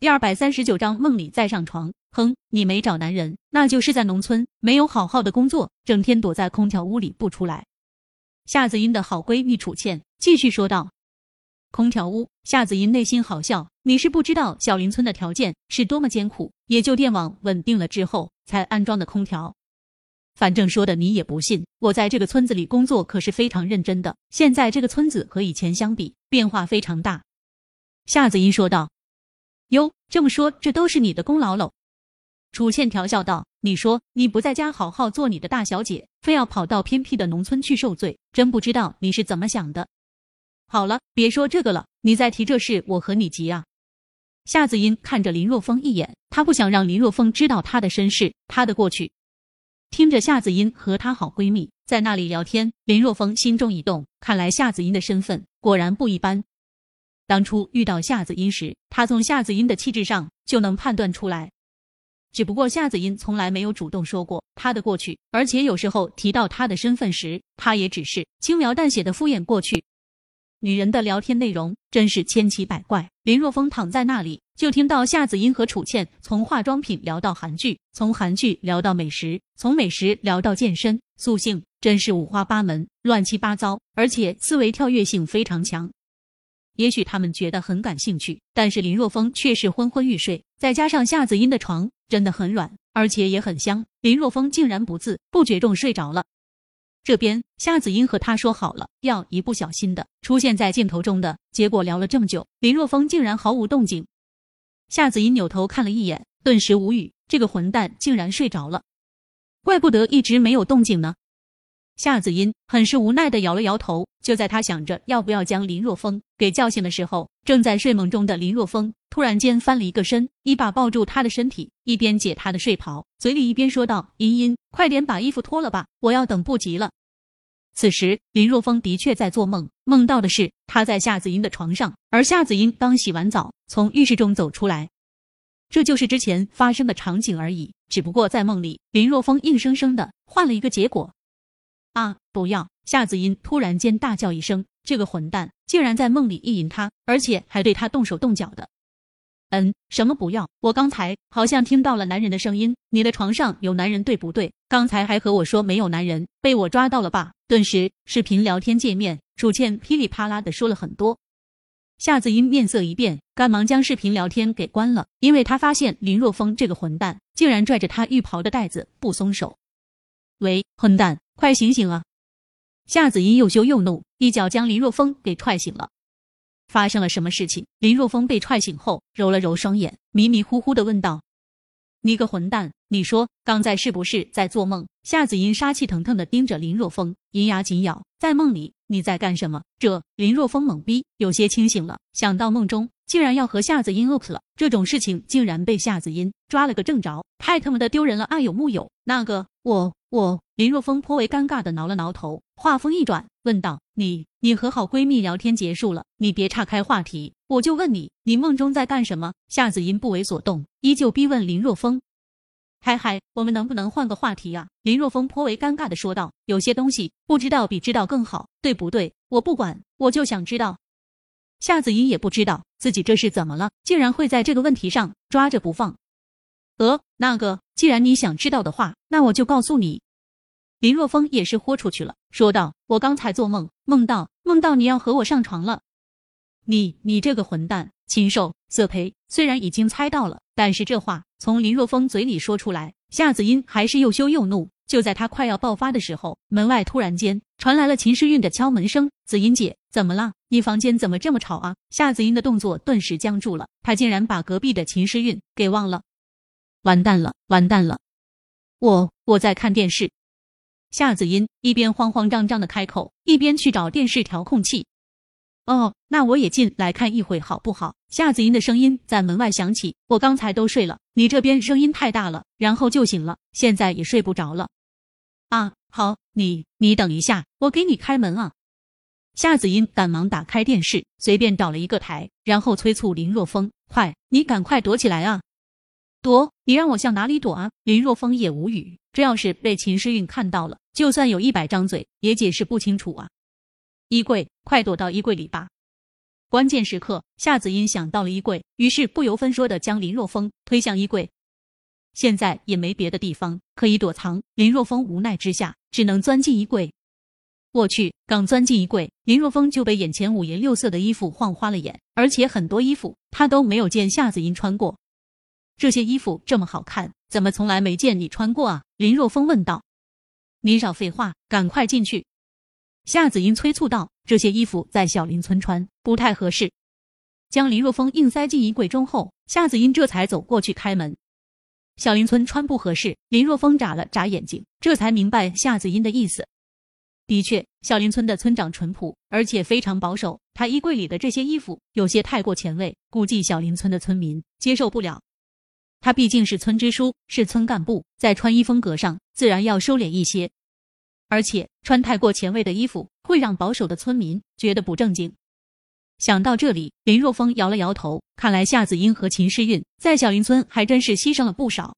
第二百三十九章梦里再上床。哼，你没找男人，那就是在农村没有好好的工作，整天躲在空调屋里不出来。夏子音的好闺蜜楚倩继续说道：“空调屋。”夏子音内心好笑，你是不知道小林村的条件是多么艰苦，也就电网稳定了之后才安装的空调。反正说的你也不信，我在这个村子里工作可是非常认真的。现在这个村子和以前相比，变化非常大。夏子音说道：“哟，这么说，这都是你的功劳喽？”楚倩调笑道：“你说你不在家好好做你的大小姐，非要跑到偏僻的农村去受罪，真不知道你是怎么想的。”好了，别说这个了，你再提这事，我和你急啊！夏子音看着林若风一眼，他不想让林若风知道他的身世，他的过去。听着夏子音和她好闺蜜在那里聊天，林若风心中一动，看来夏子音的身份果然不一般。当初遇到夏子音时，他从夏子音的气质上就能判断出来。只不过夏子音从来没有主动说过她的过去，而且有时候提到她的身份时，她也只是轻描淡写的敷衍过去。女人的聊天内容真是千奇百怪。林若风躺在那里，就听到夏子音和楚倩从化妆品聊到韩剧，从韩剧聊到美食，从美食聊到健身、塑性，真是五花八门、乱七八糟，而且思维跳跃性非常强。也许他们觉得很感兴趣，但是林若风却是昏昏欲睡。再加上夏子音的床真的很软，而且也很香，林若风竟然不自不觉中睡着了。这边夏子音和他说好了，要一不小心的出现在镜头中的，结果聊了这么久，林若风竟然毫无动静。夏子音扭头看了一眼，顿时无语，这个混蛋竟然睡着了，怪不得一直没有动静呢。夏子音很是无奈的摇了摇头。就在他想着要不要将林若风给叫醒的时候，正在睡梦中的林若风突然间翻了一个身，一把抱住他的身体，一边解他的睡袍，嘴里一边说道：“茵茵，快点把衣服脱了吧，我要等不及了。”此时，林若风的确在做梦，梦到的是他在夏子音的床上，而夏子音刚洗完澡，从浴室中走出来，这就是之前发生的场景而已。只不过在梦里，林若风硬生生的换了一个结果。啊，不要！夏子音突然间大叫一声，这个混蛋竟然在梦里意淫她，而且还对她动手动脚的。嗯，什么不要？我刚才好像听到了男人的声音。你的床上有男人，对不对？刚才还和我说没有男人，被我抓到了吧？顿时，视频聊天界面，楚倩噼里啪啦的说了很多。夏子音面色一变，赶忙将视频聊天给关了，因为他发现林若风这个混蛋竟然拽着他浴袍的带子不松手。喂，混蛋，快醒醒啊！夏子音又羞又怒，一脚将林若风给踹醒了。发生了什么事情？林若风被踹醒后，揉了揉双眼，迷迷糊糊的问道：“你个混蛋，你说刚才是不是在做梦？”夏子音杀气腾腾的盯着林若风，银牙紧咬，在梦里你在干什么？这林若风懵逼，有些清醒了，想到梦中竟然要和夏子音 up 了，这种事情竟然被夏子音抓了个正着，太他妈的丢人了！啊有木有？那个我我林若风颇为尴尬的挠了挠头，话锋一转，问道：“你你和好闺蜜聊天结束了？你别岔开话题，我就问你，你梦中在干什么？”夏子音不为所动，依旧逼问林若风。嗨嗨，我们能不能换个话题呀？林若风颇为尴尬的说道：“有些东西不知道比知道更好，对不对？我不管，我就想知道。”夏子音也不知道自己这是怎么了，竟然会在这个问题上抓着不放。呃，那个，既然你想知道的话，那我就告诉你。林若风也是豁出去了，说道：“我刚才做梦，梦到梦到你要和我上床了。你你这个混蛋，禽兽色胚！虽然已经猜到了，但是这话。”从林若风嘴里说出来，夏子音还是又羞又怒。就在他快要爆发的时候，门外突然间传来了秦诗韵的敲门声：“子音姐，怎么了？你房间怎么这么吵啊？”夏子音的动作顿时僵住了，他竟然把隔壁的秦诗韵给忘了。完蛋了，完蛋了！我我在看电视。夏子音一边慌慌张张的开口，一边去找电视调控器。哦，那我也进来看一会好不好？夏子音的声音在门外响起。我刚才都睡了，你这边声音太大了，然后就醒了，现在也睡不着了。啊，好，你你等一下，我给你开门啊。夏子音赶忙打开电视，随便找了一个台，然后催促林若风：“快，你赶快躲起来啊！躲？你让我向哪里躲啊？”林若风也无语，这要是被秦诗韵看到了，就算有一百张嘴，也解释不清楚啊。衣柜，快躲到衣柜里吧！关键时刻，夏子音想到了衣柜，于是不由分说的将林若风推向衣柜。现在也没别的地方可以躲藏，林若风无奈之下只能钻进衣柜。我去，刚钻进衣柜，林若风就被眼前五颜六色的衣服晃花了眼，而且很多衣服他都没有见夏子音穿过。这些衣服这么好看，怎么从来没见你穿过啊？林若风问道。你少废话，赶快进去。夏子音催促道：“这些衣服在小林村穿不太合适。”将林若风硬塞进衣柜中后，夏子音这才走过去开门。小林村穿不合适，林若风眨了眨眼睛，这才明白夏子音的意思。的确，小林村的村长淳朴，而且非常保守。他衣柜里的这些衣服有些太过前卫，估计小林村的村民接受不了。他毕竟是村支书，是村干部，在穿衣风格上自然要收敛一些。而且穿太过前卫的衣服会让保守的村民觉得不正经。想到这里，林若风摇了摇头，看来夏子英和秦诗韵在小林村还真是牺牲了不少。